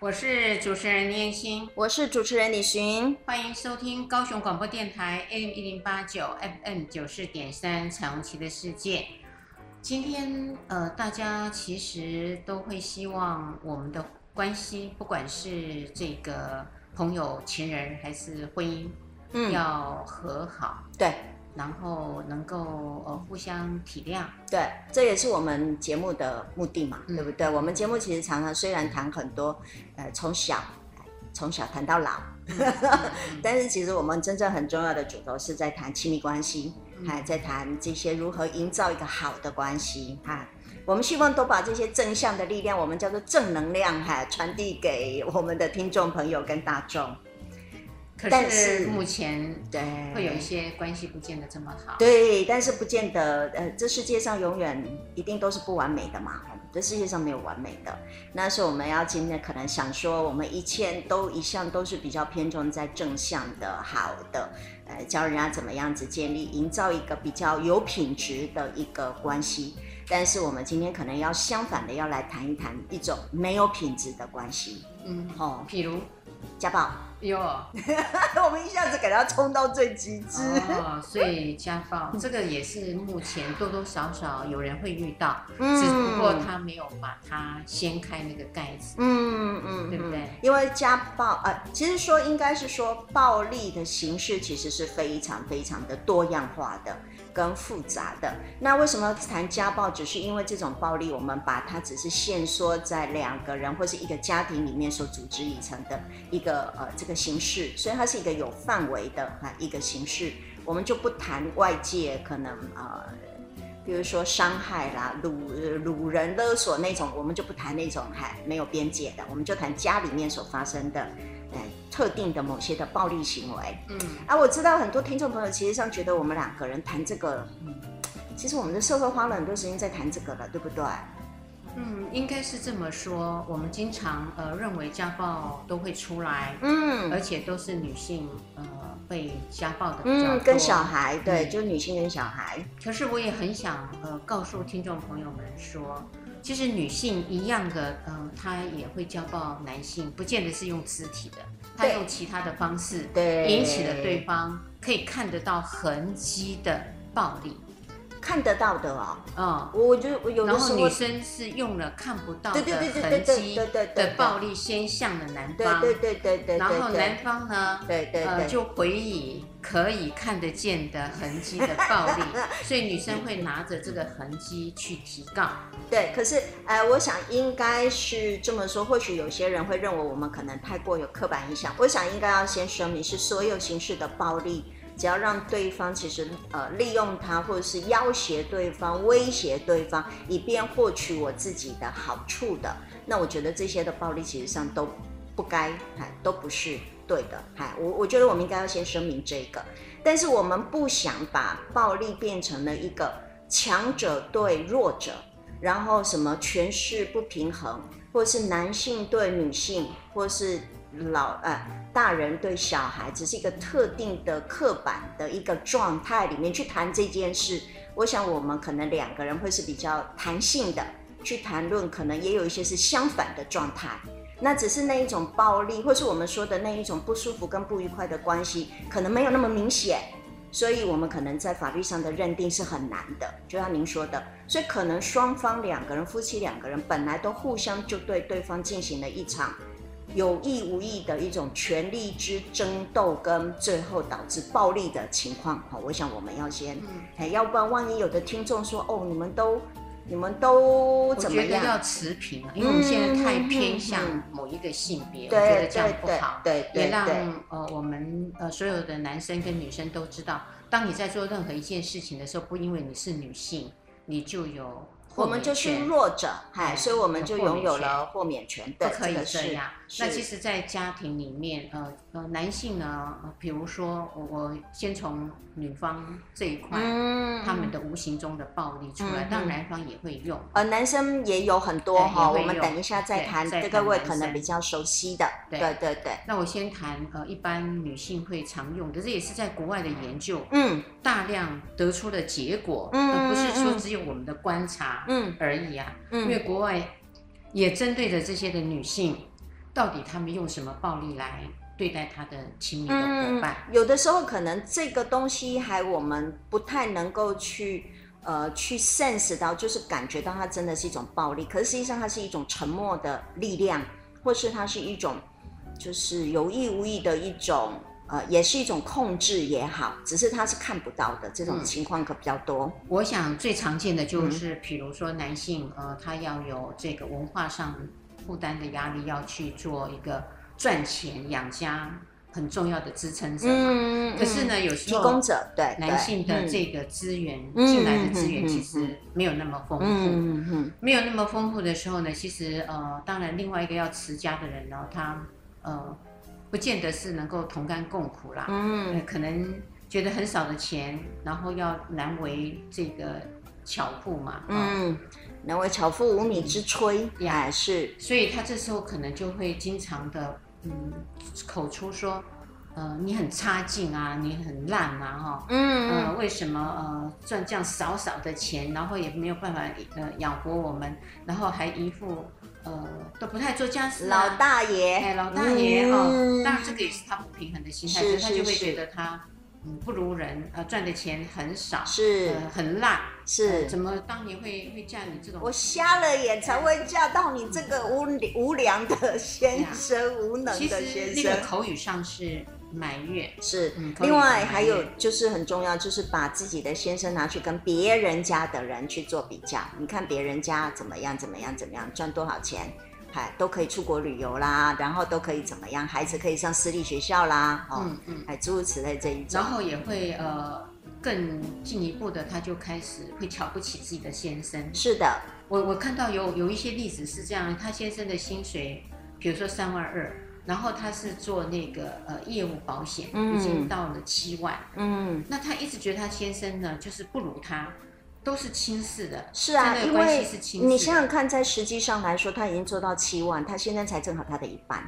我是主持人念心，我是主持人李寻，欢迎收听高雄广播电台 AM 一零八九 FM 九四点三彩虹旗的世界。今天呃，大家其实都会希望我们的关系，不管是这个朋友、情人还是婚姻，嗯，要和好。对。然后能够呃互相体谅，对，这也是我们节目的目的嘛，嗯、对不对？我们节目其实常常虽然谈很多，呃，从小从小谈到老，但是其实我们真正很重要的主轴是在谈亲密关系，还、嗯、在谈这些如何营造一个好的关系哈。我们希望都把这些正向的力量，我们叫做正能量哈，传递给我们的听众朋友跟大众。但是目前对会有一些关系不见得这么好。对，但是不见得，呃，这世界上永远一定都是不完美的嘛。这世界上没有完美的。那是我们要今天可能想说，我们一切都一向都是比较偏重在正向的、好的，呃，教人家怎么样子建立、营造一个比较有品质的一个关系。但是我们今天可能要相反的，要来谈一谈一种没有品质的关系。嗯，哦，譬如家暴。哟，我们一下子给他冲到最极致哦，所以家暴这个也是目前多多少少有人会遇到，嗯、只不过他没有把它掀开那个盖子，嗯嗯，对不对？因为家暴呃，其实说应该是说暴力的形式其实是非常非常的多样化的。跟复杂的，那为什么谈家暴？只是因为这种暴力，我们把它只是限缩在两个人或是一个家庭里面所组织而成的一个呃这个形式，所以它是一个有范围的啊一个形式，我们就不谈外界可能呃，比如说伤害啦、掳掳人勒索那种，我们就不谈那种还没有边界的，我们就谈家里面所发生的。特定的某些的暴力行为，嗯，啊，我知道很多听众朋友其实上觉得我们两个人谈这个，嗯，其实我们的社会花了很多时间在谈这个了，对不对？嗯，应该是这么说。我们经常呃认为家暴都会出来，嗯，而且都是女性呃被家暴的比较多，嗯，跟小孩，对，嗯，就是女性跟小孩。可是我也很想呃告诉听众朋友们说。其实女性一样的，嗯、呃，她也会家暴男性，不见得是用肢体的，她用其他的方式，对，引起了对方可以看得到痕迹的暴力。看得到的哦，嗯，我就我有的时候，然后女生是用了看不到的痕迹的暴力先向了男方，对对对对，然后男方呢，对对呃就回以可以看得见的痕迹的暴力，所以女生会拿着这个痕迹去提告。对，可是呃，我想应该是这么说，或许有些人会认为我们可能太过有刻板印象。我想应该要先声明，是所有形式的暴力。只要让对方其实呃利用他，或者是要挟对方、威胁对方，以便获取我自己的好处的，那我觉得这些的暴力其实上都不该，哎，都不是对的，哎，我我觉得我们应该要先声明这个，但是我们不想把暴力变成了一个强者对弱者，然后什么权势不平衡，或是男性对女性，或是。老呃，大人对小孩只是一个特定的刻板的一个状态里面去谈这件事，我想我们可能两个人会是比较弹性的去谈论，可能也有一些是相反的状态。那只是那一种暴力，或是我们说的那一种不舒服跟不愉快的关系，可能没有那么明显，所以我们可能在法律上的认定是很难的，就像您说的，所以可能双方两个人，夫妻两个人本来都互相就对对方进行了一场。有意无意的一种权力之争斗，跟最后导致暴力的情况，好，我想我们要先，哎、嗯，要不然万一有的听众说，哦，你们都，你们都怎么样？要持平啊，因为我们现在太偏向某一个性别，嗯、我觉得这样不好，对，对，对，对，也让呃我们呃所有的男生跟女生都知道，当你在做任何一件事情的时候，不因为你是女性，你就有。我们就是弱者，嗨，所以我们就拥有了豁免权。不可以这样。那其实，在家庭里面，呃呃，男性呢，比如说我我先从女方这一块，嗯，他们的无形中的暴力出来，当然男方也会用。呃，男生也有很多哈，我们等一下再谈，这个位可能比较熟悉的。对对对。那我先谈呃，一般女性会常用的，这也是在国外的研究，嗯，大量得出的结果，嗯，而不是说只有我们的观察。嗯而已啊，嗯，因为国外也针对着这些的女性，到底他们用什么暴力来对待他的亲密的伙伴？嗯，有的时候可能这个东西还我们不太能够去呃去 sense 到，就是感觉到它真的是一种暴力，可是实际上它是一种沉默的力量，或是它是一种就是有意无意的一种。呃，也是一种控制也好，只是他是看不到的这种情况可比较多。嗯、我想最常见的就是，比如说男性，呃，他要有这个文化上负担的压力，要去做一个赚钱养家很重要的支撑者。嗯，可是呢，有时候提供者对男性的这个资源进来的资源其实没有那么丰富。嗯嗯，没有那么丰富的时候呢，其实呃，当然另外一个要持家的人呢，他呃。不见得是能够同甘共苦啦，嗯、呃，可能觉得很少的钱，然后要难为这个巧妇嘛，嗯，难为巧妇无米之炊，也是，所以他这时候可能就会经常的，嗯，口出说，呃，你很差劲啊，你很烂啊，哈，嗯，呃，为什么呃赚这样少少的钱，然后也没有办法呃养活我们，然后还一副。呃，都不太做家事，啊，老大爷，哎，老大爷，嗯、哦，当然这个也是他不平衡的心态，所以他就会觉得他嗯不如人，呃，赚的钱很少，是，呃、很烂，是，呃，怎么当年会会嫁你这种？我瞎了眼才会嫁到你这个无无良的先生，无能的先生。其实那个口语上是。埋怨是，另外还有就是很重要，就是把自己的先生拿去跟别人家的人去做比较。你看别人家怎么样，怎么样，怎么样，赚多少钱，还都可以出国旅游啦，然后都可以怎么样，孩子可以上私立学校啦，哦、嗯诸如此类这一种。然后也会呃更进一步的，他就开始会瞧不起自己的先生。是的，我我看到有有一些例子是这样，他先生的薪水，比如说三万二。然后他是做那个呃业务保险，嗯、已经到了七万。嗯，那他一直觉得他先生呢，就是不如他，都是轻视的。是啊，因为你想想看，在实际上来说，他已经做到七万，他现在才正好他的一半，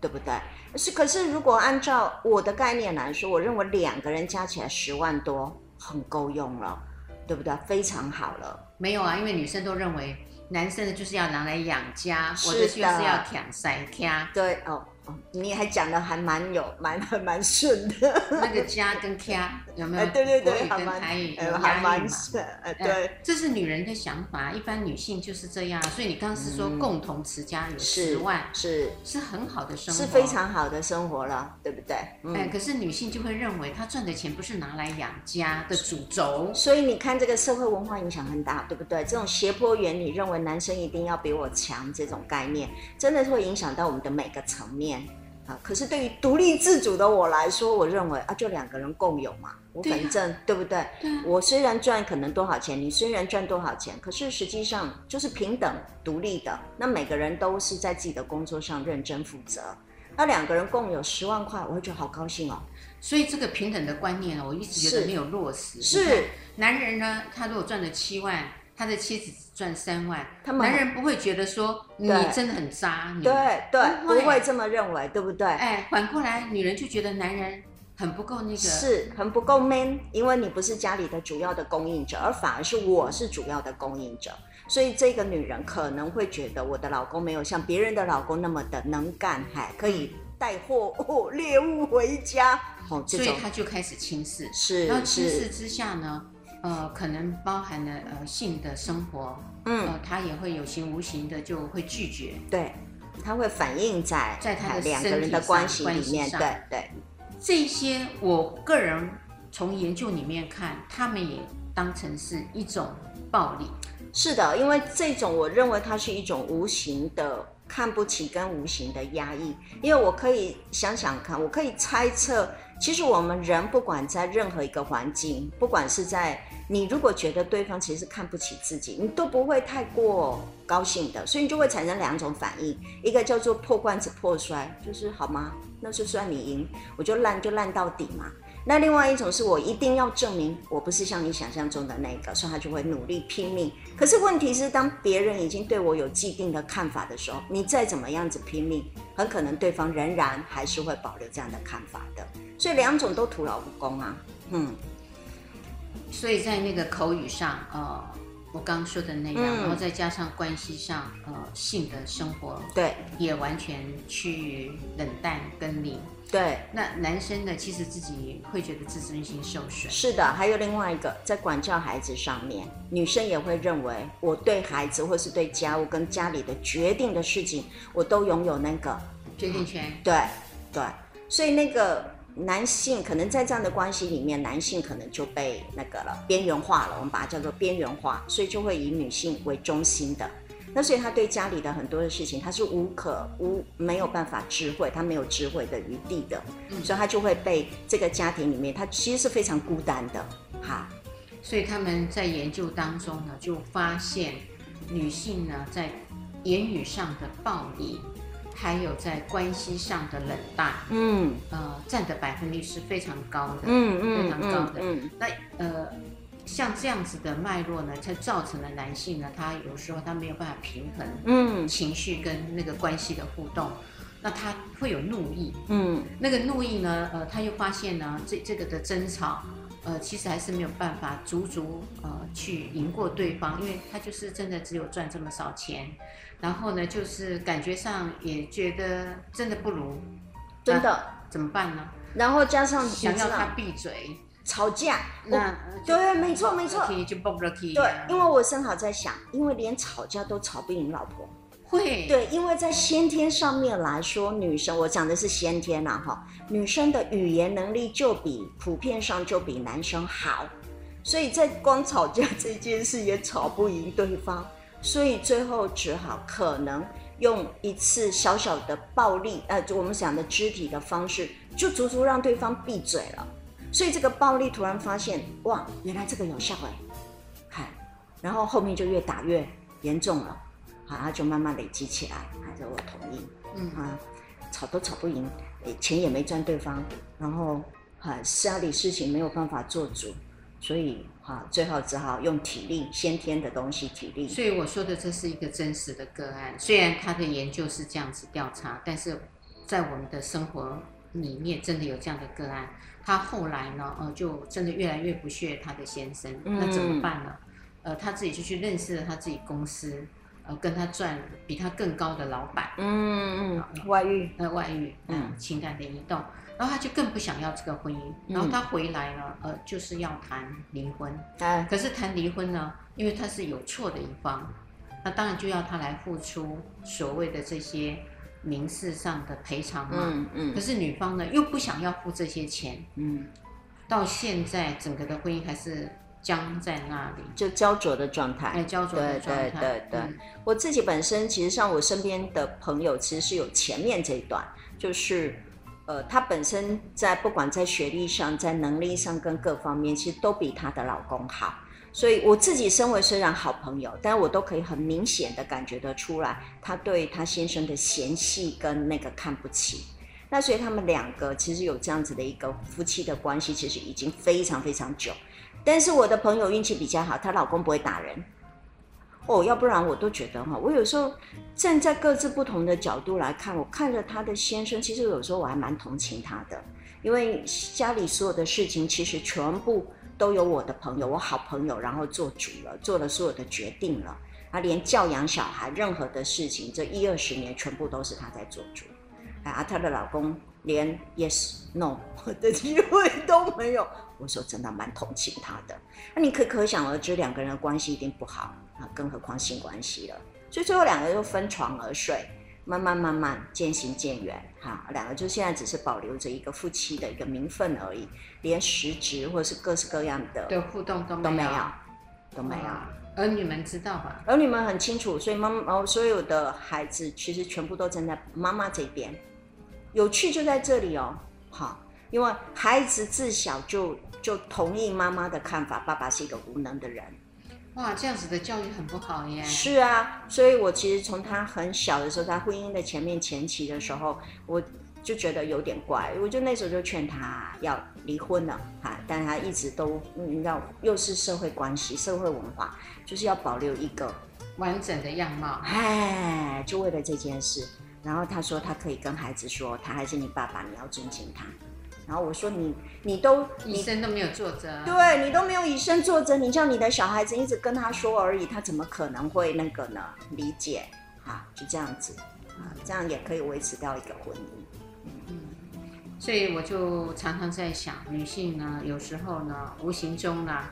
对不对？是，可是如果按照我的概念来说，我认为两个人加起来十万多很够用了，对不对？非常好了。没有啊，因为女生都认为。男生的就是要拿来养家，我的就是要养塞家。对哦。你还讲的还蛮有蛮蛮顺的，那个家跟家有没有？对对对，国语跟台语有押韵嘛？对，这是女人的想法，一般女性就是这样。所以你刚刚是说共同持家有十万，是是很好的生活，是非常好的生活了，对不对？哎，可是女性就会认为她赚的钱不是拿来养家的主轴。所以你看这个社会文化影响很大，对不对？这种斜坡原理认为男生一定要比我强这种概念，真的是会影响到我们的每个层面。啊，可是对于独立自主的我来说，我认为啊，就两个人共有嘛，我反正对，啊、对不对？对啊、我虽然赚可能多少钱，你虽然赚多少钱，可是实际上就是平等独立的。那每个人都是在自己的工作上认真负责。那两个人共有十万块，我会觉得好高兴哦。所以这个平等的观念呢，我一直觉得没有落实。是男人呢，他如果赚了七万。他的妻子只赚三万，他们男人不会觉得说你真的很渣，对对，不会，不会这么认为，对不对？哎，反过来，女人就觉得男人很不够那个，是很不够 man，因为你不是家里的主要的供应者，而反而是我是主要的供应者，所以这个女人可能会觉得我的老公没有像别人的老公那么的能干，还可以带货物猎物回家，哦，所以他就开始轻视，是，然后轻视之下呢？呃，可能包含了呃性的生活，嗯，呃，他也会有形无形的就会拒绝，对，他会反映在在他的两个人的关系里面，对对。这些我个人从研究里面看，他们也当成是一种暴力。是的，因为这种我认为它是一种无形的看不起跟无形的压抑，因为我可以想想看，我可以猜测。其实我们人不管在任何一个环境，不管是在你如果觉得对方其实是看不起自己，你都不会太过高兴的，所以你就会产生两种反应，一个叫做破罐子破摔，就是好吗？那就算你赢，我就烂就烂到底嘛。那另外一种是我一定要证明我不是像你想象中的那个，所以他就会努力拼命。可是问题是，当别人已经对我有既定的看法的时候，你再怎么样子拼命，很可能对方仍然还是会保留这样的看法的。所以两种都徒劳无功啊。嗯，所以在那个口语上，呃，我刚刚说的那样，嗯、然后再加上关系上，呃，性的生活，对，也完全趋于冷淡跟你。对，那男生呢，其实自己会觉得自尊心受损。是的，还有另外一个，在管教孩子上面，女生也会认为，我对孩子或是对家务跟家里的决定的事情，我都拥有那个决定权。对，对，所以那个。男性可能在这样的关系里面，男性可能就被那个了，边缘化了。我们把它叫做边缘化，所以就会以女性为中心的。那所以他对家里的很多的事情，他是无可无没有办法智慧，他没有智慧的余地的，嗯、所以他就会被这个家庭里面，他其实是非常孤单的。哈，所以他们在研究当中呢，就发现女性呢在言语上的暴力。还有在关系上的冷淡，嗯，呃，占的百分率是非常高的，嗯嗯，非常高的。嗯，嗯那呃，像这样子的脉络呢，才造成了男性呢，他有时候他没有办法平衡，嗯，情绪跟那个关系的互动，那他会有怒意，嗯，那个怒意呢，呃，他又发现呢，这这个的争吵。呃，其实还是没有办法足足呃去赢过对方，因为他就是真的只有赚这么少钱，然后呢，就是感觉上也觉得真的不如，真的。怎么办呢？然后加上想要他闭嘴，吵架，那对，没错没错。对，因为我正好在想，因为连吵架都吵不赢老婆。会对，因为在先天上面来说，女生我讲的是先天呐，哈，女生的语言能力就比普遍上就比男生好，所以在光吵架这件事也吵不赢对方，所以最后只好可能用一次小小的暴力，呃，就我们讲的肢体的方式，就足足让对方闭嘴了。所以这个暴力突然发现，哇，原来这个有效哎，嗨，然后后面就越打越严重了。好，他就慢慢累积起来，还是我同意，嗯啊，吵都吵不赢，钱也没赚对方，然后哈家里事情没有办法做主，所以哈最后只好用体力，先天的东西体力。所以我说的这是一个真实的个案，虽然他的研究是这样子调查，但是在我们的生活里面真的有这样的个案。他后来呢，呃，就真的越来越不屑她的先生，嗯、那怎么办呢？呃，她自己就去认识了她自己公司。呃，跟她赚比她更高的老板，嗯嗯，外遇，呃，外遇，嗯，情感的移动，然后她就更不想要这个婚姻，然后她回来呢，呃，就是要谈离婚，哎，可是谈离婚呢，因为他是有错的一方，那当然就要他来付出所谓的这些民事上的赔偿嘛，嗯嗯，可是女方呢又不想要付这些钱，嗯，到现在整个的婚姻还是。僵在那里，就焦灼的状态。哎，焦灼的状态。对对对对，嗯、我自己本身其实像我身边的朋友，其实是有前面这一段，就是，呃，她本身在不管在学历上、在能力上跟各方面，其实都比她的老公好。所以我自己身为虽然好朋友，但我都可以很明显的感觉得出来，她对她先生的嫌弃跟那个看不起。那所以他们两个其实有这样子的一个夫妻的关系，其实已经非常非常久。但是我的朋友运气比较好，她老公不会打人。哦，要不然我都觉得哈，我有时候站在各自不同的角度来看，我看着她的先生，其实有时候我还蛮同情他的，因为家里所有的事情其实全部都有我的朋友，我好朋友，然后做主了，做了所有的决定了，他连教养小孩任何的事情，这一二十年全部都是他在做主。啊，她的老公连 yes no 的机会都没有。我说真的蛮同情他的。那你可可想而知，两个人的关系一定不好啊，更何况性关系了。所以最后两个人就分床而睡，慢慢慢慢渐行渐远。哈，两个就现在只是保留着一个夫妻的一个名分而已，连实质或者是各式各样的的互动都都没有，都没有。儿女们知道吧？儿女们很清楚，所以妈妈所有的孩子其实全部都站在妈妈这边。有趣就在这里哦，好，因为孩子自小就就同意妈妈的看法，爸爸是一个无能的人。哇，这样子的教育很不好耶。是啊，所以我其实从他很小的时候，他婚姻的前面前期的时候，我就觉得有点怪，我就那时候就劝他要离婚了，哈，但他一直都，你知道，又是社会关系、社会文化，就是要保留一个完整的样貌，哎，就为了这件事。然后他说，他可以跟孩子说，他还是你爸爸，你要尊敬他。然后我说你你都以身都没有作则，对你都没有以身作则，你叫你的小孩子一直跟他说而已，他怎么可能会那个呢？理解啊，就这样子啊，这样也可以维持掉一个婚姻。嗯，所以我就常常在想，女性呢，有时候呢，无形中呢。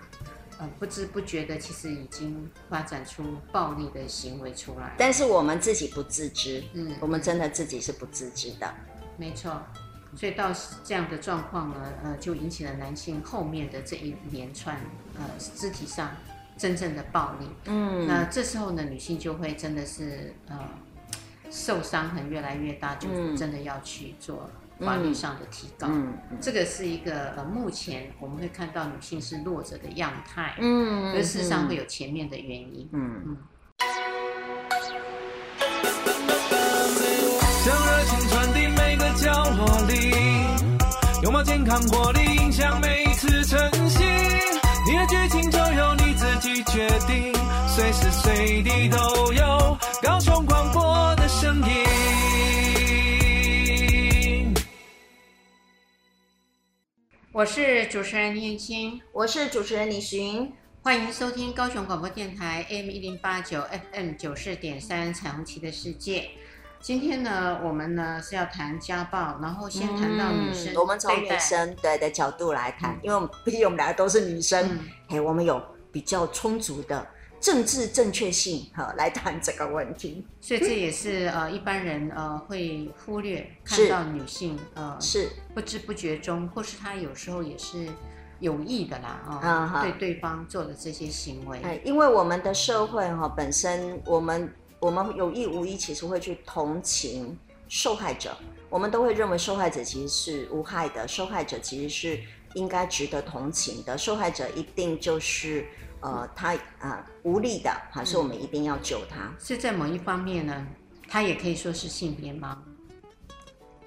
呃不知不觉的，其实已经发展出暴力的行为出来，但是我们自己不自知。嗯，我们真的自己是不自知的。没错，所以到这样的状况呢，呃，就引起了男性后面的这一连串呃肢体上真正的暴力。嗯，那这时候呢，女性就会真的是呃受伤痕越来越大，就真的要去做。法律上的提高，嗯嗯、这个是一个呃，目前我们会看到女性是弱者的样态，嗯，而事实上会有前面的原因，嗯嗯。将健康活力，影响每一次晨曦。你的剧情就由你自己决定，随时随地都有高雄广播的声音。我是主持人燕青，我是主持人李寻，欢迎收听高雄广播电台 AM 一零八九 FM 九四点三彩虹旗的世界。今天呢，我们呢是要谈家暴，然后先谈到女生、嗯，我们从女生对的角度来谈，嗯、因为我们毕竟我们两个都是女生，嗯、嘿，我们有比较充足的。政治正确性，哈，来谈这个问题，所以这也是呃一般人呃会忽略看到女性呃是不知不觉中，或是她有时候也是有意的啦啊，哦嗯、对对方做的这些行为，哎，因为我们的社会哈本身，我们我们有意无意其实会去同情受害者，我们都会认为受害者其实是无害的，受害者其实是应该值得同情的，受害者一定就是。呃，他啊、呃、无力的，还是我们一定要救他。嗯、是在某一方面呢，他也可以说是性别吗？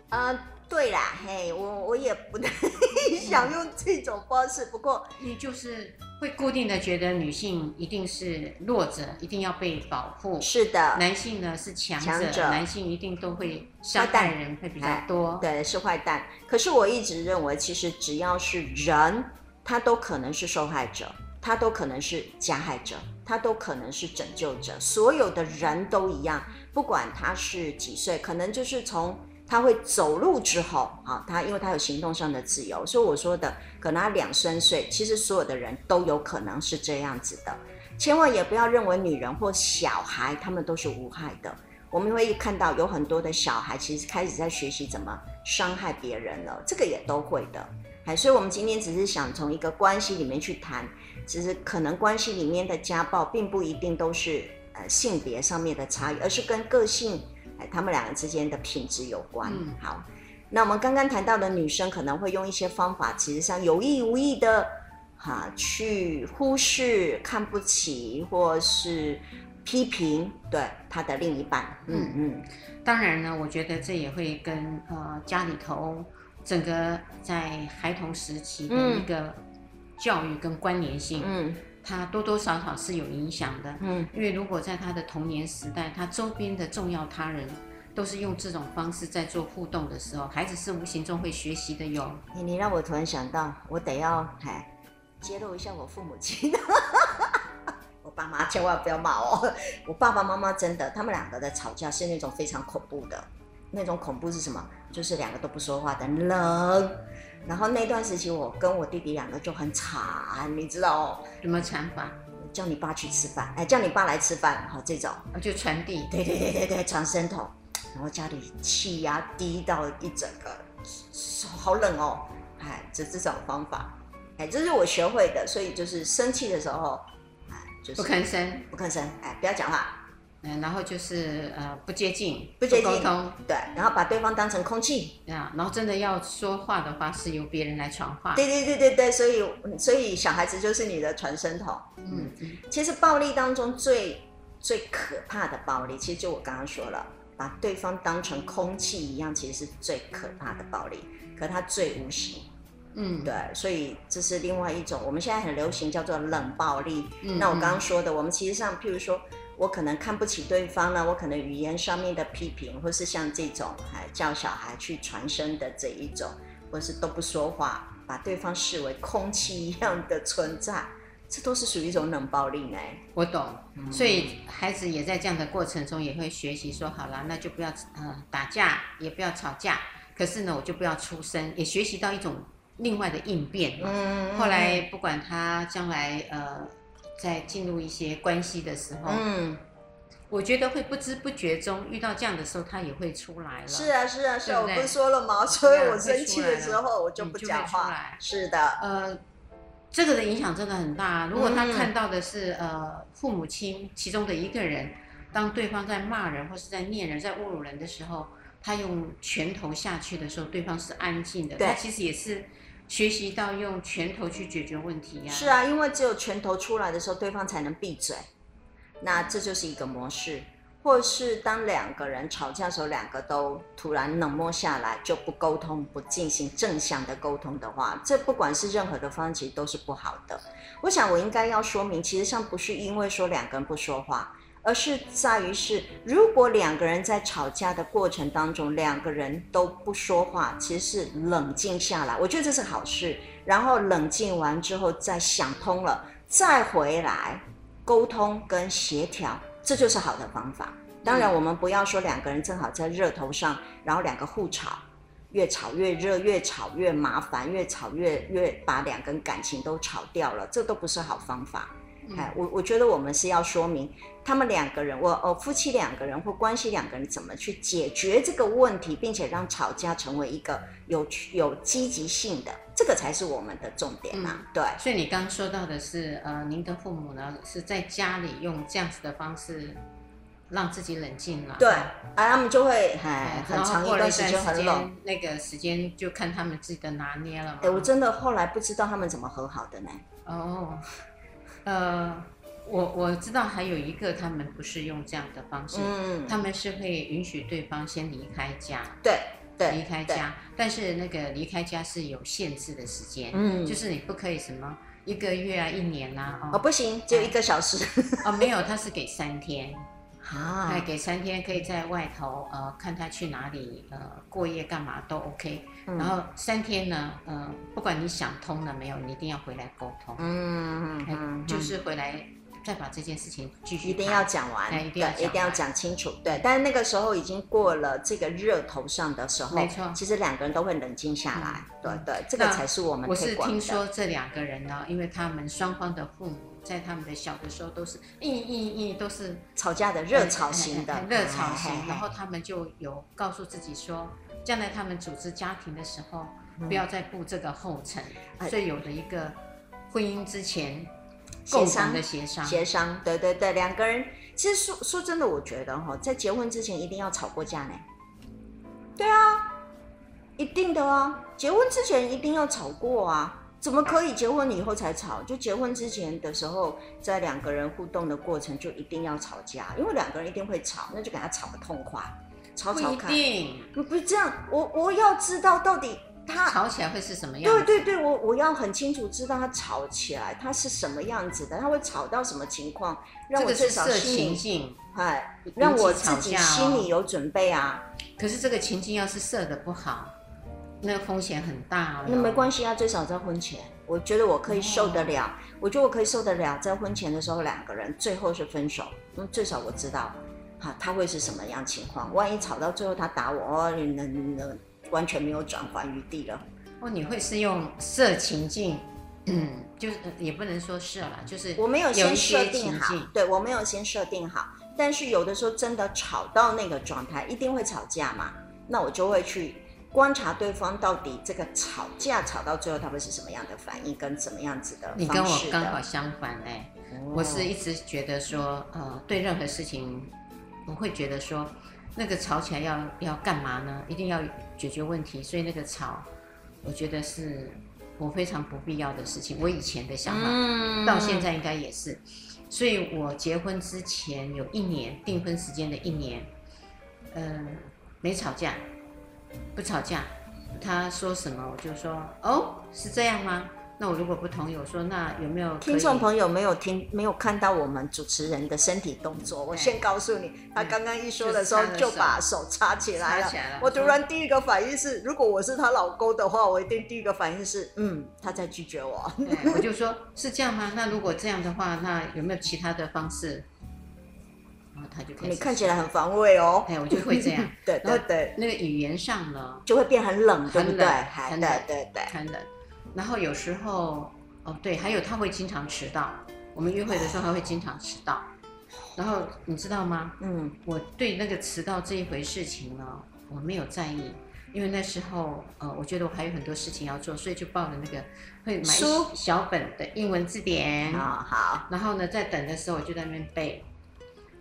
呃，对啦，嘿，我我也不太 想用这种方式，不过你就是会固定的觉得女性一定是弱者，一定要被保护。是的，男性呢是强者，强者男性一定都会伤害人会比较多。对，是坏蛋。可是我一直认为，其实只要是人，他都可能是受害者。他都可能是加害者，他都可能是拯救者，所有的人都一样，不管他是几岁，可能就是从他会走路之后，啊，他因为他有行动上的自由，所以我说的，可能他两三岁，其实所有的人都有可能是这样子的，千万也不要认为女人或小孩他们都是无害的，我们会看到有很多的小孩其实开始在学习怎么伤害别人了，这个也都会的，哎，所以我们今天只是想从一个关系里面去谈。其实可能关系里面的家暴，并不一定都是呃性别上面的差异，而是跟个性哎他们两个之间的品质有关。嗯、好，那我们刚刚谈到的女生可能会用一些方法，其实上有意无意的哈、啊、去忽视、看不起或是批评对她的另一半。嗯嗯，当然呢，我觉得这也会跟呃家里头整个在孩童时期的一个、嗯。教育跟关联性，嗯，他多多少少是有影响的，嗯，因为如果在他的童年时代，他周边的重要他人都是用这种方式在做互动的时候，孩子是无形中会学习的哟。你你让我突然想到，我得要哎揭露一下我父母亲，我爸妈千万不要骂我，我爸爸妈妈真的，他们两个的吵架是那种非常恐怖的，那种恐怖是什么？就是两个都不说话的冷。然后那段时期，我跟我弟弟两个就很惨，你知道哦？什么惨法？叫你爸去吃饭，哎，叫你爸来吃饭，好这种，就传递，对对对对对，传声筒。然后家里气压低到一整个，好冷哦，哎，这这种方法，哎，这是我学会的，所以就是生气的时候，哎，就是不吭声，不吭声，哎，不要讲话。嗯，然后就是呃不接近，不接近沟通，对，然后把对方当成空气，啊，然后真的要说话的话，是由别人来传话。对对对对对，所以所以小孩子就是你的传声筒。嗯，其实暴力当中最最可怕的暴力，其实就我刚刚说了，把对方当成空气一样，其实是最可怕的暴力，可它最无形。嗯，对，所以这是另外一种，我们现在很流行叫做冷暴力。嗯，那我刚刚说的，我们其实上，譬如说。我可能看不起对方呢，我可能语言上面的批评，或是像这种，还，叫小孩去传声的这一种，或是都不说话，把对方视为空气一样的存在，这都是属于一种冷暴力呢。我懂，所以孩子也在这样的过程中也会学习说，好了，那就不要呃打架，也不要吵架，可是呢，我就不要出声，也学习到一种另外的应变嘛。嗯。后来不管他将来呃在进入一些关系的时候，嗯。我觉得会不知不觉中遇到这样的时候，他也会出来了。是啊，是啊，是啊，我不是说了吗？所以我生气的时候，我就不讲话。是的，呃，这个的影响真的很大。如果他看到的是呃父母亲其中的一个人，当对方在骂人或是在念人、在侮辱人的时候，他用拳头下去的时候，对方是安静的。他其实也是学习到用拳头去解决问题呀。是啊，因为只有拳头出来的时候，对方才能闭嘴。那这就是一个模式，或是当两个人吵架的时候，两个都突然冷漠下来，就不沟通，不进行正向的沟通的话，这不管是任何的方式，其实都是不好的。我想我应该要说明，其实上不是因为说两个人不说话，而是在于是，如果两个人在吵架的过程当中，两个人都不说话，其实是冷静下来，我觉得这是好事。然后冷静完之后，再想通了，再回来。沟通跟协调，这就是好的方法。当然，我们不要说两个人正好在热头上，然后两个互吵，越吵越热，越吵越麻烦，越吵越越把两个人感情都吵掉了，这都不是好方法。哎，我我觉得我们是要说明他们两个人，我哦夫妻两个人或关系两个人怎么去解决这个问题，并且让吵架成为一个有有积极性的，这个才是我们的重点嘛。对。所以你刚说到的是，呃，您的父母呢是在家里用这样子的方式让自己冷静了。对，啊，他们就会哎很长一段时间很冷，那个时间就看他们自己的拿捏了。哎，我真的后来不知道他们怎么和好的呢？哦。呃，我我知道还有一个，他们不是用这样的方式，嗯，他们是会允许对方先离开家，对，对，离开家，但是那个离开家是有限制的时间，嗯，就是你不可以什么一个月啊，一年啊，哦，不行，只有一个小时，哦，没有，他是给三天。啊，还给三天，可以在外头，呃，看他去哪里，呃，过夜干嘛都 OK。然后三天呢，呃，不管你想通了没有，你一定要回来沟通。嗯嗯，就是回来再把这件事情继续。一定要讲完，对，一定要讲清楚。对，但是那个时候已经过了这个热头上的时候，没错，其实两个人都会冷静下来。对对，这个才是我们。我是听说这两个人呢，因为他们双方的父母。在他们的小的时候都是，嗯嗯嗯，都是吵架的热吵型的，热吵型。然后他们就有告诉自己说，将来他们组织家庭的时候，不要再步这个后尘。所以有了一个婚姻之前共同的协商，协商，对对对，两个人其实说说真的，我觉得哈，在结婚之前一定要吵过架呢。对啊，一定的啊，结婚之前一定要吵过啊。怎么可以结婚以后才吵？就结婚之前的时候，在两个人互动的过程就一定要吵架，因为两个人一定会吵，那就给他吵个痛快，吵吵看。不一定，不不这样，我我要知道到底他吵起来会是什么样子？对对对，我我要很清楚知道他吵起来他是什么样子的，他会吵到什么情况，让我至少心里，哎，让我自己心里有准备啊。可是这个情境要是设的不好。那风险很大哦。那没关系啊，最少在婚前，我觉得我可以受得了。我觉得我可以受得了，在婚前的时候两个人最后是分手，那最少我知道，哈，他会是什么样情况。万一吵到最后他打我，哦，那那完全没有转圜余地了。哦，你会是用色情境，嗯，就是也不能说是了，就是我没有先设定好，对，我没有先设定好。但是有的时候真的吵到那个状态，一定会吵架嘛，那我就会去。观察对方到底这个吵架吵到最后他们是什么样的反应，跟怎么样子的方式的。你跟我刚好相反哎，哦、我是一直觉得说，呃，对任何事情，我会觉得说，那个吵起来要要干嘛呢？一定要解决问题，所以那个吵，我觉得是我非常不必要的事情。我以前的想法，嗯、到现在应该也是，所以我结婚之前有一年订婚时间的一年，嗯、呃，没吵架。不吵架，他说什么我就说哦，是这样吗？那我如果不同意，我说那有没有听众朋友没有听没有看到我们主持人的身体动作？我先告诉你，他刚刚一说的时候就把手插起来了。我突然第一个反应是，如果我是她老公的话，我一定第一个反应是，嗯，他在拒绝我。我就说，是这样吗？那如果这样的话，那有没有其他的方式？然后他就开始，你看起来很防卫哦。哎，我就会这样。对对对，那个语言上呢，就会变很冷，对不对？很冷，对对对，很冷。然后有时候，哦对，还有他会经常迟到。我们约会的时候，他会经常迟到。然后你知道吗？嗯，我对那个迟到这一回事情呢，我没有在意，因为那时候呃，我觉得我还有很多事情要做，所以就抱了那个会买小本的英文字典。好好。然后呢，在等的时候，我就在那边背。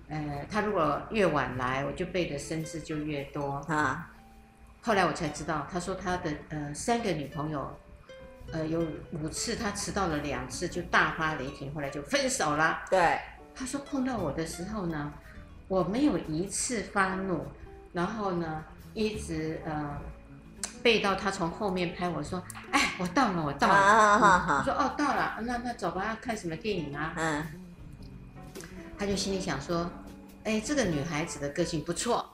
呃，他如果越晚来，我就背的生字就越多啊。后来我才知道，他说他的呃三个女朋友，呃有五次他迟到了两次就大发雷霆，后来就分手了。对，他说碰到我的时候呢，我没有一次发怒，然后呢一直呃背到他从后面拍我说，哎，我到了，我到了。我说哦到了，那那走吧，要看什么电影啊？嗯。他就心里想说：“哎，这个女孩子的个性不错。”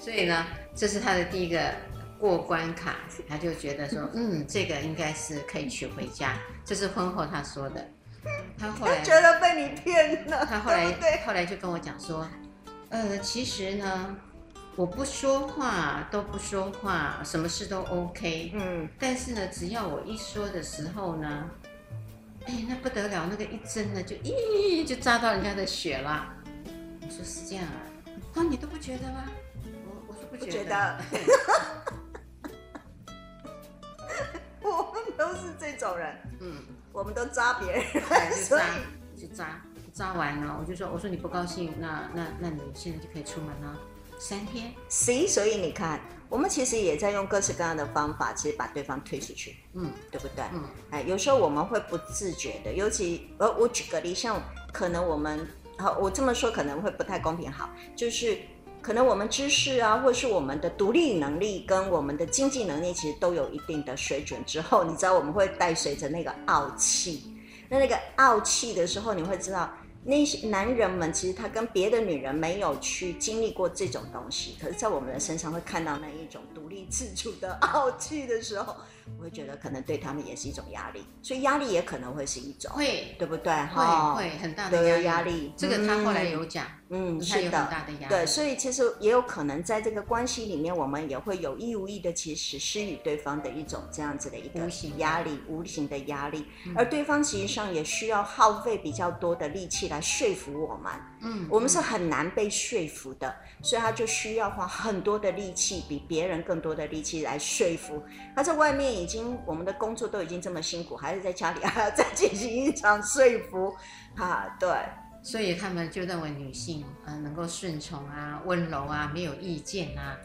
所以呢，这是他的第一个过关卡。他就觉得说：“嗯，这个应该是可以娶回家。”这是婚后他说的。他后来他觉得被你骗了。他后来后来就跟我讲说：“呃，其实呢，我不说话都不说话，什么事都 OK。嗯，但是呢，只要我一说的时候呢。”哎，那不得了，那个一针呢，就咦，就扎到人家的血了。我说是这样啊，啊，你都不觉得吗？我我说不觉得。觉得 我们都是这种人，嗯，我们都扎别人，就扎，就扎，扎完了，我就说，我说你不高兴，那那那你现在就可以出门了。三天，C，所以你看，我们其实也在用各式各样的方法，其实把对方推出去，嗯，对不对？嗯，哎，有时候我们会不自觉的，尤其，呃，我举个例，像可能我们，好，我这么说可能会不太公平，好，就是可能我们知识啊，或是我们的独立能力跟我们的经济能力，其实都有一定的水准之后，你知道我们会带随着那个傲气，那那个傲气的时候，你会知道。那些男人们其实他跟别的女人没有去经历过这种东西，可是，在我们的身上会看到那一种独立自主的傲气的时候。我会觉得可能对他们也是一种压力，所以压力也可能会是一种，会，对不对？哈会很大的压力。这个他后来有讲，嗯，是的。对，所以其实也有可能在这个关系里面，我们也会有意无意的，其实施予对方的一种这样子的一个压力，无形的压力。而对方实际上也需要耗费比较多的力气来说服我们。嗯，我们是很难被说服的，所以他就需要花很多的力气，比别人更多的力气来说服。他在外面。已经，我们的工作都已经这么辛苦，还是在家里 还要再进行一场说服，啊，对，所以他们就认为女性呃能够顺从啊、温柔啊、没有意见啊，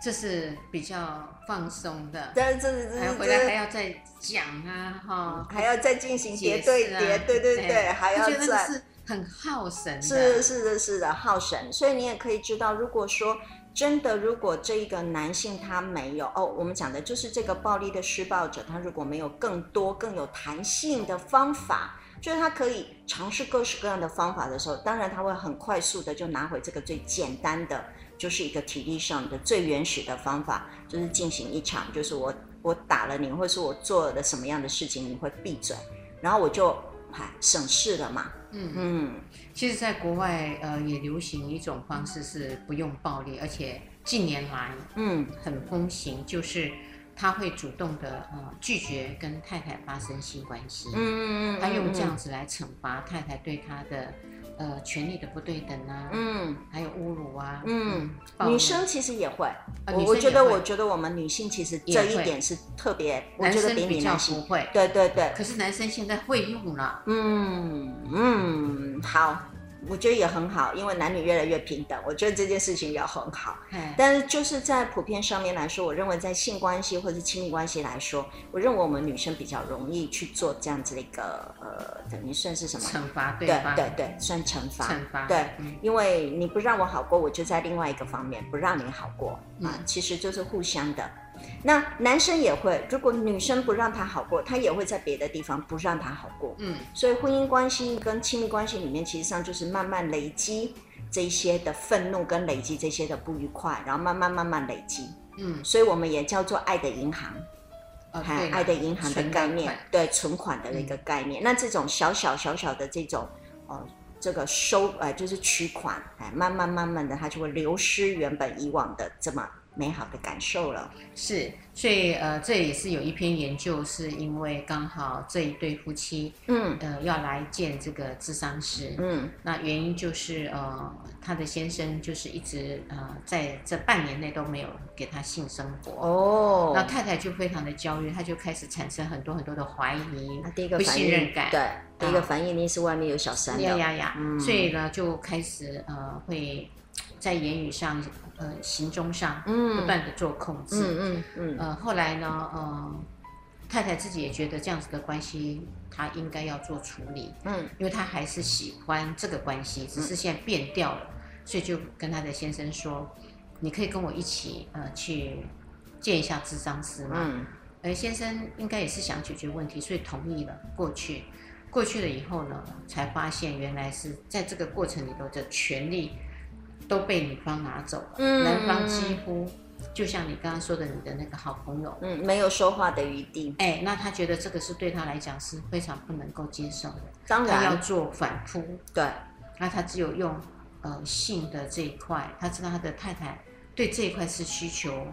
这是比较放松的。但是这是还回来还要再讲啊，哈，还要再进行叠对叠，对对对，对还要再是很耗神的，是是的是的耗神。所以你也可以知道，如果说。真的，如果这一个男性他没有哦，我们讲的就是这个暴力的施暴者，他如果没有更多更有弹性的方法，就是他可以尝试各式各样的方法的时候，当然他会很快速的就拿回这个最简单的，就是一个体力上的最原始的方法，就是进行一场，就是我我打了你，或者是我做了什么样的事情，你会闭嘴，然后我就省事了嘛。嗯。嗯，其实，在国外，呃，也流行一种方式是不用暴力，而且近年来，嗯，很风行，就是他会主动的呃拒绝跟太太发生性关系，嗯嗯嗯，他用这样子来惩罚太太对他的。呃，权力的不对等啊，嗯，还有侮辱啊，嗯，女生其实也会，我我觉得，我觉得我们女性其实这一点是特别，我觉得比你们不会，对对对，可是男生现在会用了，嗯嗯，好。我觉得也很好，因为男女越来越平等，我觉得这件事情也很好。但是就是在普遍上面来说，我认为在性关系或者是亲密关系来说，我认为我们女生比较容易去做这样子的一个呃，等于算是什么？惩罚对方。对对对，算惩罚。惩罚。对，嗯、因为你不让我好过，我就在另外一个方面不让你好过啊，嗯、其实就是互相的。那男生也会，如果女生不让他好过，他也会在别的地方不让他好过。嗯，所以婚姻关系跟亲密关系里面，其实上就是慢慢累积这些的愤怒，跟累积这些的不愉快，然后慢慢慢慢累积。嗯，所以我们也叫做爱的银行。哦、爱的银行的概念，对存款的一个概念。嗯、那这种小小小小的这种，呃，这个收，呃，就是取款，哎，慢慢慢慢的，它就会流失原本以往的这么美好的感受了。是，所以呃，这也是有一篇研究，是因为刚好这一对夫妻，嗯，呃，要来见这个智商师，嗯，那原因就是呃。他的先生就是一直呃在这半年内都没有给他性生活。哦，那太太就非常的焦虑，她就开始产生很多很多的怀疑，第一个不信任感，对，第一个反应一定是外面有小三的，呀呀呀，嗯，所以呢就开始呃会在言语上呃行踪上嗯不断的做控制，嗯嗯嗯，呃后来呢呃太太自己也觉得这样子的关系。她应该要做处理，嗯，因为她还是喜欢这个关系，只是现在变掉了，嗯、所以就跟她的先生说：“你可以跟我一起，呃，去见一下智商师嘛。”嗯，而先生应该也是想解决问题，所以同意了。过去，过去了以后呢，才发现原来是在这个过程里头的权利都被女方拿走了，嗯、男方几乎。就像你刚刚说的，你的那个好朋友，嗯，没有说话的余地。哎，那他觉得这个是对他来讲是非常不能够接受的。当然，他要做反扑。对，那他只有用呃性的这一块，他知道他的太太对这一块是需求，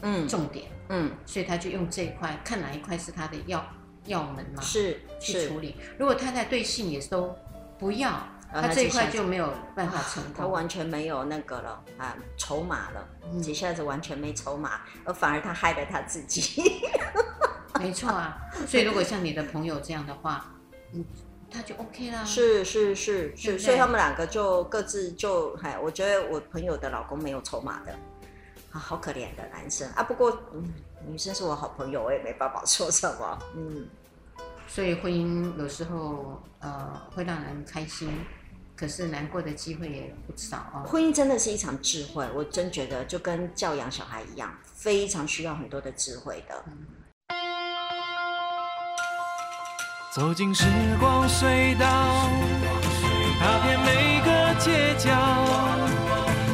嗯，重点，嗯，所以他就用这一块，看哪一块是他的要要门嘛，是去处理。如果太太对性也都不要。他这一块就没有办法成功，他完全没有那个了啊，筹码了，一下子完全没筹码，而反而他害了他自己。没错啊，所以如果像你的朋友这样的话，嗯，他就 OK 啦。是是是是，所以他们两个就各自就，嗨，我觉得我朋友的老公没有筹码的，啊，好可怜的男生啊。不过，嗯，女生是我好朋友，我也没办法说什么，嗯。所以婚姻有时候呃会让人开心。可是难过的机会也不少哦。婚姻真的是一场智慧，我真觉得就跟教养小孩一样，非常需要很多的智慧的。走进时光隧道，踏遍每个街角，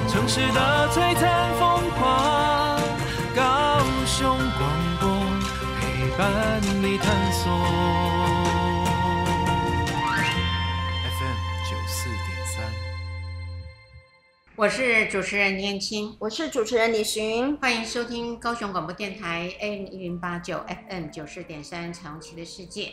城市的璀璨风光，高雄广播陪伴你探索。我是主持人燕青，我是主持人李寻，欢迎收听高雄广播电台 AM 一零八九 FM 九四点三彩虹旗的世界。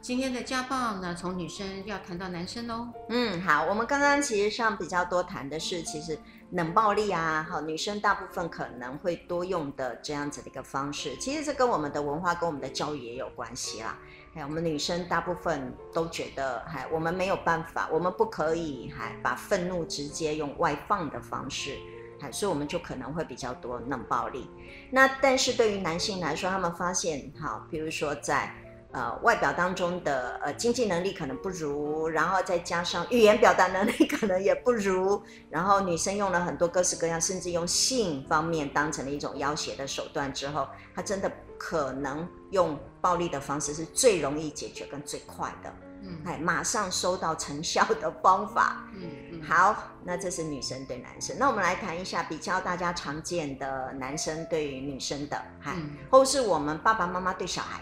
今天的家暴呢，从女生要谈到男生喽。嗯，好，我们刚刚其实上比较多谈的是，其实冷暴力啊，好，女生大部分可能会多用的这样子的一个方式，其实这跟我们的文化跟我们的教育也有关系啦。我们女生大部分都觉得，还，我们没有办法，我们不可以，还，把愤怒直接用外放的方式，还，所以我们就可能会比较多冷暴力。那但是对于男性来说，他们发现，好，比如说在。呃，外表当中的呃经济能力可能不如，然后再加上语言表达能力可能也不如，然后女生用了很多各式各样，甚至用性方面当成了一种要挟的手段之后，她真的可能用暴力的方式是最容易解决跟最快的，嗯，哎，马上收到成效的方法，嗯嗯，好，那这是女生对男生，那我们来谈一下比较大家常见的男生对于女生的，哎、嗯，或是我们爸爸妈妈对小孩。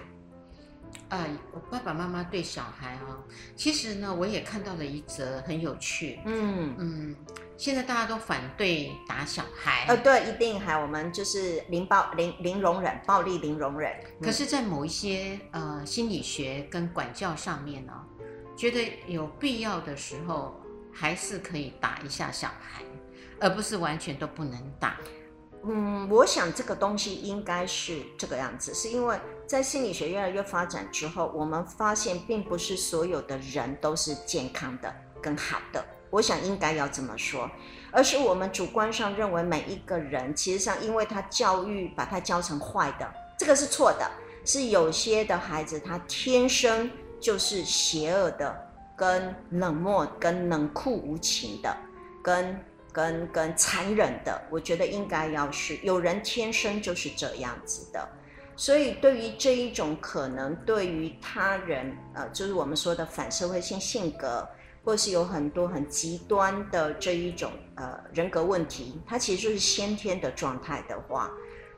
啊，我爸爸妈妈对小孩啊，其实呢，我也看到了一则很有趣。嗯嗯，现在大家都反对打小孩。呃，对，一定还我们就是零暴零零容忍，暴力零容忍。可是，在某一些呃心理学跟管教上面呢，觉得有必要的时候，还是可以打一下小孩，而不是完全都不能打。嗯，我想这个东西应该是这个样子，是因为在心理学越来越发展之后，我们发现并不是所有的人都是健康的跟好的。我想应该要这么说，而是我们主观上认为每一个人，其实上因为他教育把他教成坏的，这个是错的。是有些的孩子他天生就是邪恶的，跟冷漠、跟冷酷无情的，跟。跟跟残忍的，我觉得应该要是有人天生就是这样子的。所以对于这一种可能对于他人，呃，就是我们说的反社会性性格，或是有很多很极端的这一种呃人格问题，它其实就是先天的状态的话。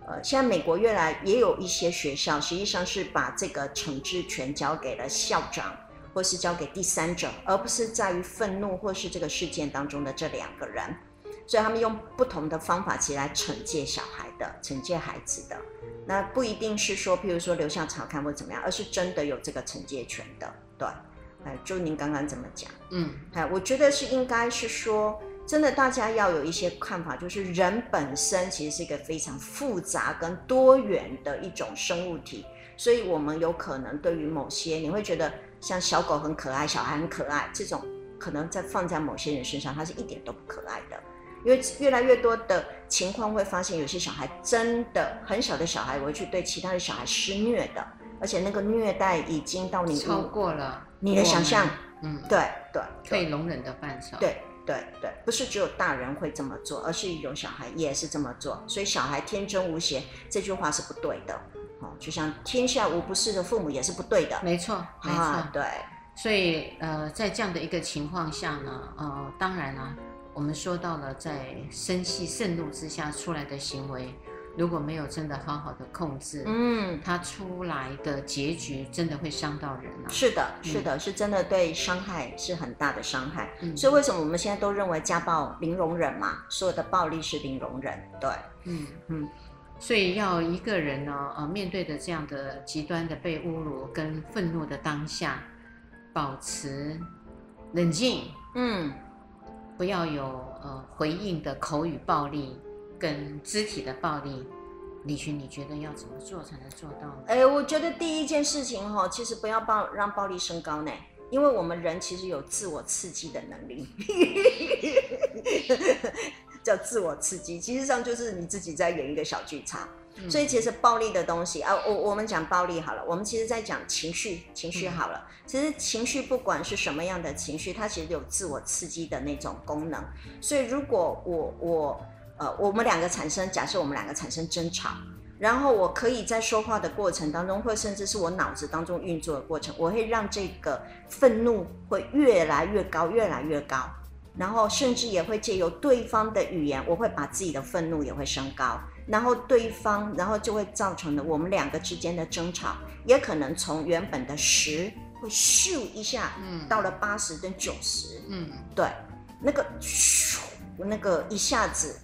呃，现在美国越来也有一些学校，实际上是把这个惩治权交给了校长，或是交给第三者，而不是在于愤怒或是这个事件当中的这两个人。所以他们用不同的方法，其实来惩戒小孩的，惩戒孩子的。那不一定是说，譬如说留校查看或怎么样，而是真的有这个惩戒权的。对，哎，就您刚刚怎么讲？嗯，哎，我觉得是应该是说。真的，大家要有一些看法，就是人本身其实是一个非常复杂跟多元的一种生物体，所以我们有可能对于某些你会觉得像小狗很可爱，小孩很可爱这种，可能在放在某些人身上，它是一点都不可爱的，因为越来越多的情况会发现，有些小孩真的很小的小孩会去对其他的小孩施虐的，而且那个虐待已经到你超过了你的想象，嗯，对对，可以容忍的范畴，对。对对，不是只有大人会这么做，而是一种小孩也是这么做。所以小孩天真无邪这句话是不对的，哦，就像天下无不是的父母也是不对的。没错，没错，啊、对。所以呃，在这样的一个情况下呢，呃，当然了、啊，我们说到了在生气盛怒之下出来的行为。如果没有真的好好的控制，嗯，他出来的结局真的会伤到人啊。是的，是的，嗯、是真的对伤害是很大的伤害。嗯，所以为什么我们现在都认为家暴零容忍嘛？所有的暴力是零容忍。对，嗯嗯，所以要一个人呢，呃，面对的这样的极端的被侮辱跟愤怒的当下，保持冷静，嗯，不要有呃回应的口语暴力。跟肢体的暴力，李群，你觉得要怎么做才能做到呢？哎，我觉得第一件事情哈，其实不要暴让暴力升高呢，因为我们人其实有自我刺激的能力，叫自我刺激，其实上就是你自己在演一个小剧场。嗯、所以其实暴力的东西啊，我我们讲暴力好了，我们其实在讲情绪，情绪好了，嗯、其实情绪不管是什么样的情绪，它其实有自我刺激的那种功能。所以如果我我。呃，我们两个产生，假设我们两个产生争吵，然后我可以在说话的过程当中，或甚至是我脑子当中运作的过程，我会让这个愤怒会越来越高，越来越高，然后甚至也会借由对方的语言，我会把自己的愤怒也会升高，然后对方，然后就会造成了我们两个之间的争吵，也可能从原本的十会咻一下，嗯，到了八十跟九十，嗯，对，那个咻，那个一下子。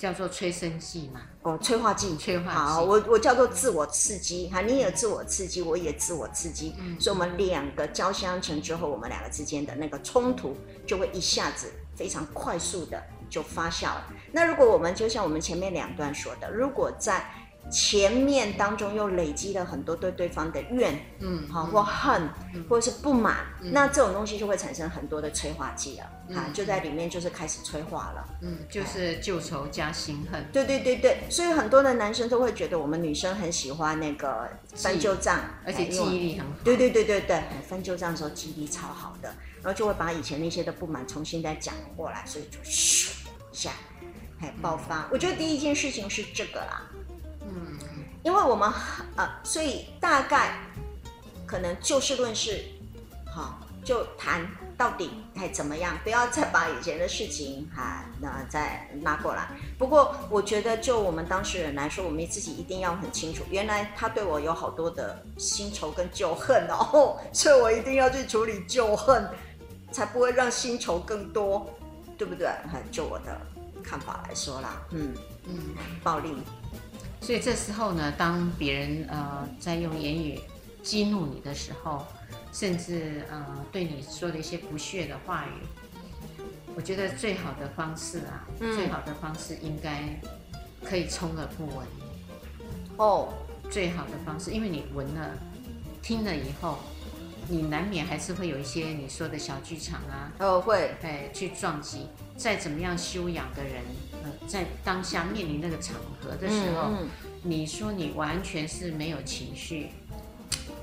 叫做催生剂嘛？哦，催化剂，催化剂。好，我我叫做自我刺激。哈，你也自我刺激，我也自我刺激。嗯，所以我们两个交相成之后，我们两个之间的那个冲突就会一下子非常快速的就发酵了。那如果我们就像我们前面两段说的，如果在前面当中又累积了很多对对方的怨，嗯，好或恨，嗯、或者是不满，嗯、那这种东西就会产生很多的催化剂了，嗯、啊，就在里面就是开始催化了，嗯，就是旧仇加新恨，对对对对，所以很多的男生都会觉得我们女生很喜欢那个翻旧账，而且记忆力很好，对对对对对，翻旧账的时候记忆力超好的，然后就会把以前那些的不满重新再讲过来，所以就咻一下，哎，爆发。嗯、我觉得第一件事情是这个啦。嗯，因为我们呃，所以大概可能就事论事，好，就谈到底哎怎么样，不要再把以前的事情哈那再拉过来。不过我觉得，就我们当事人来说，我们自己一定要很清楚，原来他对我有好多的新仇跟旧恨哦，所以我一定要去处理旧恨，才不会让新仇更多，对不对？就我的看法来说啦，嗯嗯，暴力。所以这时候呢，当别人呃在用言语激怒你的时候，甚至呃对你说的一些不屑的话语，我觉得最好的方式啊，嗯、最好的方式应该可以充耳不闻。哦，最好的方式，因为你闻了、听了以后，你难免还是会有一些你说的小剧场啊。哦，会，哎，去撞击。再怎么样修养的人。呃在当下面临那个场合的时候，嗯嗯、你说你完全是没有情绪，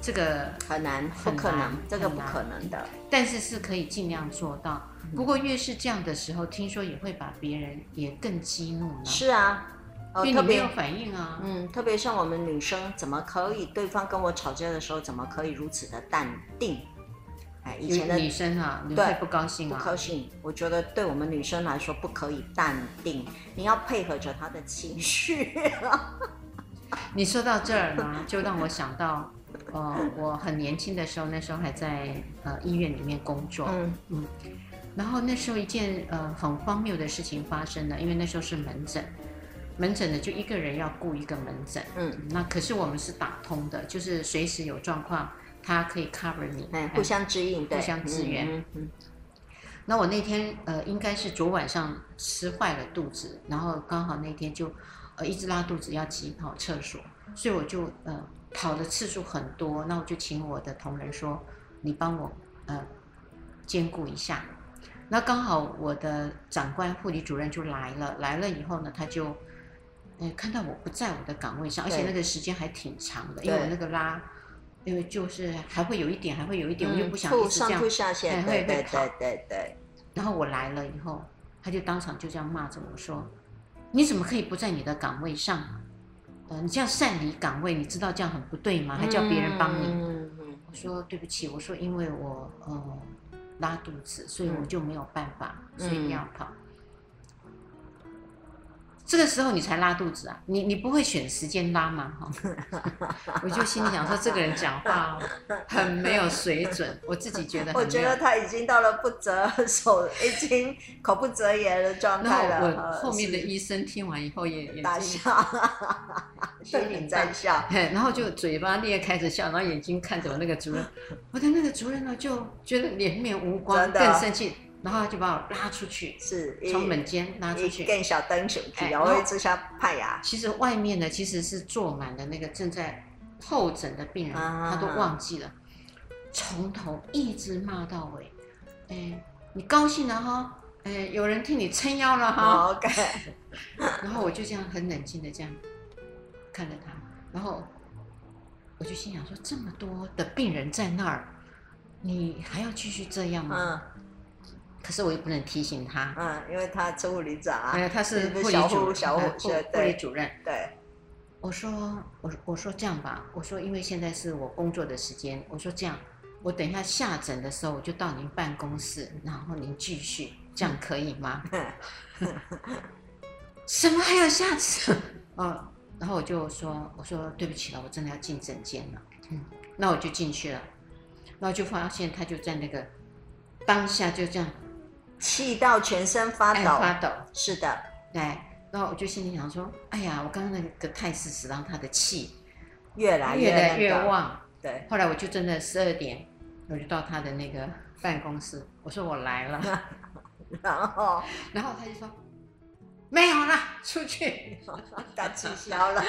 这个很难，不可能，这个不可能的。但是是可以尽量做到。不过越是这样的时候，听说也会把别人也更激怒呢。是啊，因为你没有反应啊。嗯，特别像我们女生，怎么可以对方跟我吵架的时候，怎么可以如此的淡定？哎，以前的女生啊，你会不高兴啊？不高兴。我觉得对我们女生来说，不可以淡定，你要配合着她的情绪。你说到这儿呢，就让我想到，呃，我很年轻的时候，那时候还在呃医院里面工作。嗯嗯。然后那时候一件呃很荒谬的事情发生了，因为那时候是门诊，门诊呢就一个人要顾一个门诊，嗯，那可是我们是打通的，就是随时有状况，他可以 cover 你，嗯，互相指引，互相支援。嗯，嗯，那我那天呃应该是昨晚上吃坏了肚子，然后刚好那天就呃一直拉肚子要急跑厕所，所以我就呃跑的次数很多，那我就请我的同仁说，你帮我呃兼顾一下。那刚好我的长官护理主任就来了，来了以后呢，他就，嗯，看到我不在我的岗位上，而且那个时间还挺长的，因为我那个拉，因为就是还会有一点，还会有一点，我就不想一直这样，对对对对对。然后我来了以后，他就当场就这样骂着我说：“你怎么可以不在你的岗位上？呃，你这样擅离岗位，你知道这样很不对吗？还叫别人帮你？”我说：“对不起，我说因为我呃。”拉肚子，所以我就没有办法，嗯、所以要跑。这个时候你才拉肚子啊？你你不会选时间拉吗？哈，我就心里想说，这个人讲话 很没有水准，我自己觉得。我觉得他已经到了不择手，已经口不择言的状态了。我后面的医生听完以后也也大笑，心里在笑，然后就嘴巴裂开着笑，然后眼睛看着我那个主任，我的那个主任呢就觉得脸面无光，更生气。然后他就把我拉出去，是从门间拉出去，更小灯球去，然后这下派呀。其实外面呢，其实是坐满了那个正在候诊的病人，他都忘记了，从头一直骂到尾。哎，你高兴了哈？哎，有人替你撑腰了哈？OK。然后我就这样很冷静的这样看着他，然后我就心想说：这么多的病人在那儿，你还要继续这样吗？可是我又不能提醒他，嗯，因为他是护理长啊，他是护理主小护护理主任。对，我说，我我说这样吧，我说因为现在是我工作的时间，我说这样，我等一下下诊的时候我就到您办公室，然后您继续，这样可以吗？什么还有下次？哦，然后我就说，我说对不起了，我真的要进诊间了。嗯，那我就进去了，然后就发现他就在那个当下就这样。气到全身发抖，发抖，是的，对，然后我就心里想说，哎呀，我刚刚那个态势使让他的气越来越越来越旺，对。后来我就真的十二点，我就到他的那个办公室，我说我来了，然后，然后他就说没有了，出去，打气消了，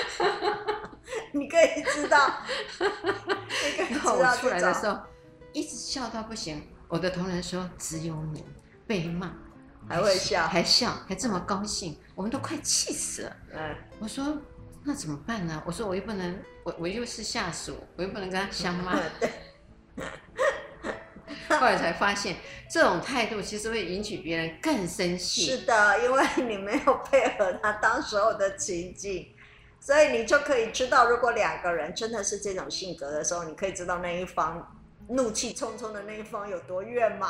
你可以知道，然后我出来的时候一直笑到不行，我的同仁说只有你。被骂，还会笑，还笑，还这么高兴，我们都快气死了。嗯，我说那怎么办呢？我说我又不能，我我又是下属，我又不能跟他相骂。对。后来才发现，这种态度其实会引起别人更生气。是的，因为你没有配合他当时候的情境，所以你就可以知道，如果两个人真的是这种性格的时候，你可以知道那一方怒气冲冲的那一方有多怨吗？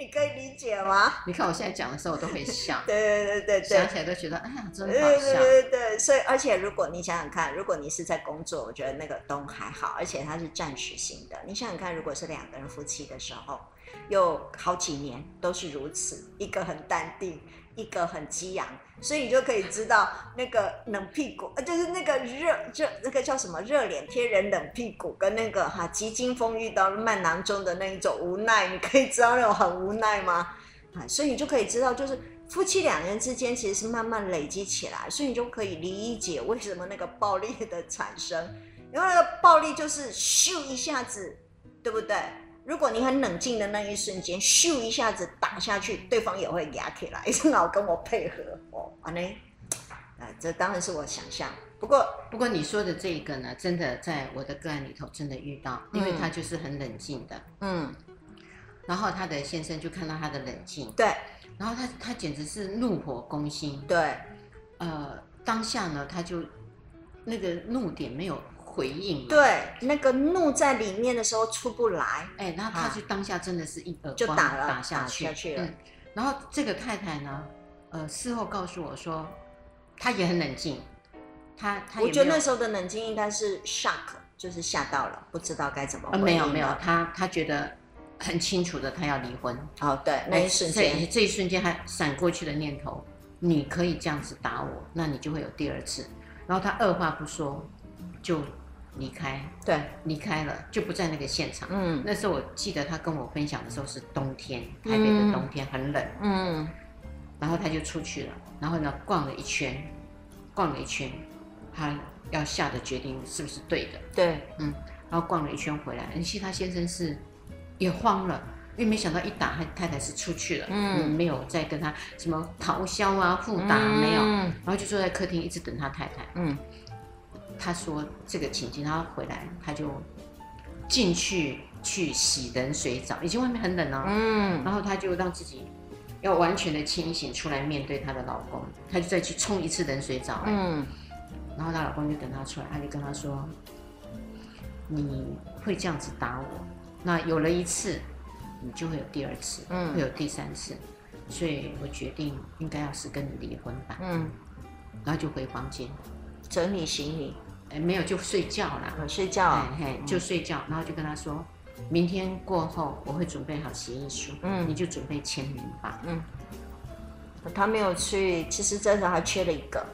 你可以理解吗？你看我现在讲的时候，我都会笑。对对对对对，想起来都觉得哎呀，真好笑。对对对对，所以而且如果你想想看，如果你是在工作，我觉得那个都还好，而且它是暂时性的。你想想看，如果是两个人夫妻的时候，有好几年都是如此，一个很淡定。一个很激昂，所以你就可以知道那个冷屁股，呃，就是那个热热那个叫什么热脸贴人冷屁股，跟那个哈急惊风遇到慢郎中的那一种无奈，你可以知道那种很无奈吗？啊，所以你就可以知道，就是夫妻两人之间其实是慢慢累积起来，所以你就可以理解为什么那个暴力的产生，因为那个暴力就是咻一下子，对不对？如果你很冷静的那一瞬间，咻一下子打下去，对方也会压起来，正好跟我配合哦。安呢？啊，这当然是我想象，不过不过你说的这个呢，真的在我的个案里头真的遇到，因为他就是很冷静的，嗯，然后他的先生就看到他的冷静，对，然后他他简直是怒火攻心，对，呃，当下呢他就那个怒点没有回应，对，那个怒在里面的时候出不来，哎，然后他就当下真的是一耳光就打了打下去，打下去了，嗯，然后这个太太呢，呃，事后告诉我说，她也很冷静。他，他我觉得那时候的冷静应该是 shock，就是吓到了，不知道该怎么回应。没有没有，她她觉得很清楚的，他要离婚。哦，对，那一瞬间，这这一瞬间还闪过去的念头，你可以这样子打我，那你就会有第二次。然后他二话不说就离开，对，离开了，就不在那个现场。嗯，那时候我记得他跟我分享的时候是冬天，台北的冬天很冷。嗯，然后他就出去了，然后呢逛了一圈，逛了一圈。他要下的决定是不是对的？对，嗯，然后逛了一圈回来，其实他先生是也慌了，因为没想到一打他太太是出去了，嗯，没有再跟他什么咆哮啊、互打、嗯、没有，然后就坐在客厅一直等他太太。嗯，他说这个情境，他回来他就进去去洗冷水澡，已经外面很冷了，嗯，然后他就让自己要完全的清醒出来面对她的老公，她就再去冲一次冷水澡，嗯。然后她老公就等她出来，他就跟她说：“你会这样子打我，那有了一次，你就会有第二次，嗯，会有第三次，所以我决定应该要是跟你离婚吧。”嗯，然后就回房间。整理行李，哎，没有就睡觉了，我睡觉，哎嘿，就睡觉，然后就跟他说：“明天过后我会准备好协议书，嗯，你就准备签名吧。”嗯，他没有去，其实这时候还缺了一个。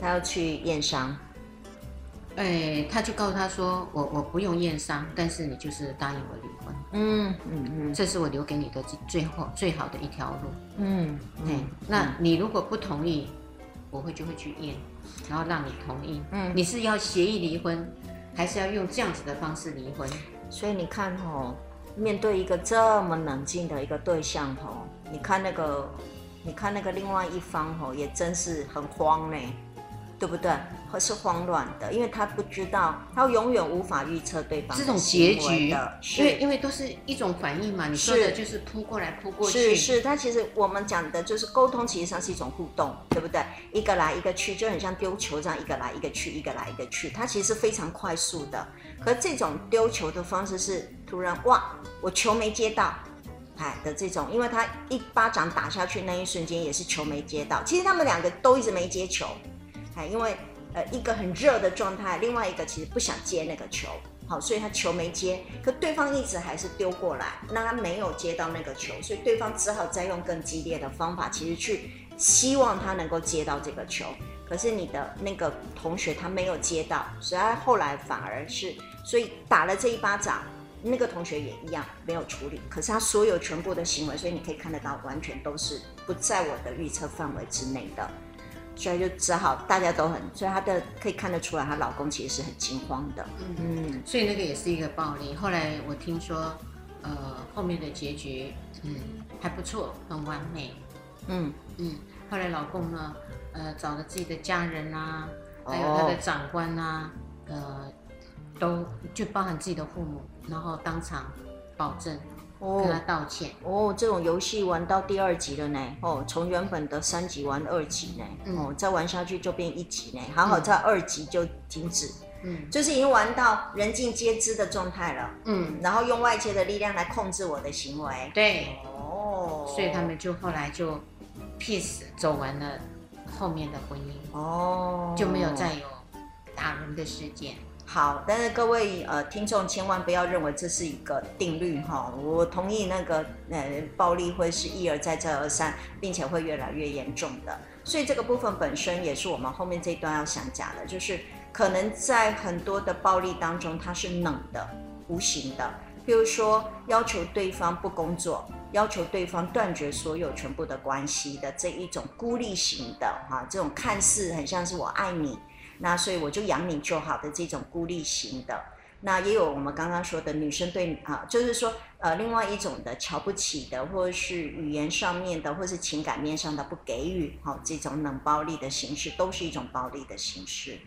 他要去验伤，哎，他就告诉他说：“我我不用验伤，但是你就是答应我离婚。嗯”嗯嗯嗯，这是我留给你的最后最好的一条路。嗯，对、嗯，那你如果不同意，我会就会去验，然后让你同意。嗯，你是要协议离婚，还是要用这样子的方式离婚？所以你看哦，面对一个这么冷静的一个对象哦，你看那个，你看那个另外一方哦，也真是很慌呢。对不对？或是慌乱的，因为他不知道，他永远无法预测对方的这种结局的，因为因为都是一种反应嘛。你说的就是扑过来扑过去，是是。他其实我们讲的就是沟通，其实上是一种互动，对不对？一个来一个去，就很像丢球这样，一个来一个去，一个来一个去，它其实是非常快速的。可这种丢球的方式是突然哇，我球没接到，哎的这种，因为他一巴掌打下去那一瞬间也是球没接到，其实他们两个都一直没接球。因为呃一个很热的状态，另外一个其实不想接那个球，好，所以他球没接，可对方一直还是丢过来，那他没有接到那个球，所以对方只好再用更激烈的方法，其实去希望他能够接到这个球，可是你的那个同学他没有接到，所以他后来反而是，所以打了这一巴掌，那个同学也一样没有处理，可是他所有全部的行为，所以你可以看得到，完全都是不在我的预测范围之内的。所以就只好大家都很，所以她的可以看得出来，她老公其实是很惊慌的。嗯嗯，所以那个也是一个暴力。后来我听说，呃，后面的结局，嗯，还不错，很完美。嗯嗯，后来老公呢，呃，找了自己的家人啊，还有他的长官啊，哦、呃，都就包含自己的父母，然后当场保证。跟他道歉。哦，这种游戏玩到第二集了呢，哦，从原本的三集玩二集呢，嗯、哦，再玩下去就变一集呢，还好在二集就停止，嗯，就是已经玩到人尽皆知的状态了，嗯，然后用外界的力量来控制我的行为，对，哦，所以他们就后来就 peace 走完了后面的婚姻，哦，就没有再有打人的事件。好，但是各位呃听众千万不要认为这是一个定律哈，我同意那个呃暴力会是一而再再而三，并且会越来越严重的，所以这个部分本身也是我们后面这一段要想讲的，就是可能在很多的暴力当中，它是冷的、无形的，譬如说要求对方不工作，要求对方断绝所有全部的关系的这一种孤立型的哈，这种看似很像是我爱你。那所以我就养你就好的这种孤立型的，那也有我们刚刚说的女生对啊，就是说呃另外一种的瞧不起的，或者是语言上面的，或是情感面上的不给予，哈，这种冷暴力的形式都是一种暴力的形式。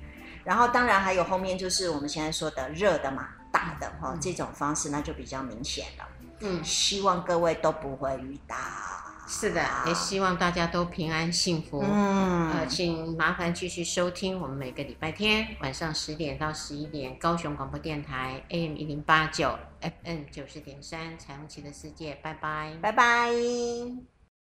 然后当然还有后面就是我们现在说的热的嘛，大的哈、这种方式那就比较明显了。嗯，希望各位都不会遇到。是的，也希望大家都平安幸福。嗯，呃，请麻烦继续收听我们每个礼拜天晚上十点到十一点，高雄广播电台 AM 一零八九 FM 九十点三，彩虹旗的世界，拜拜，拜拜。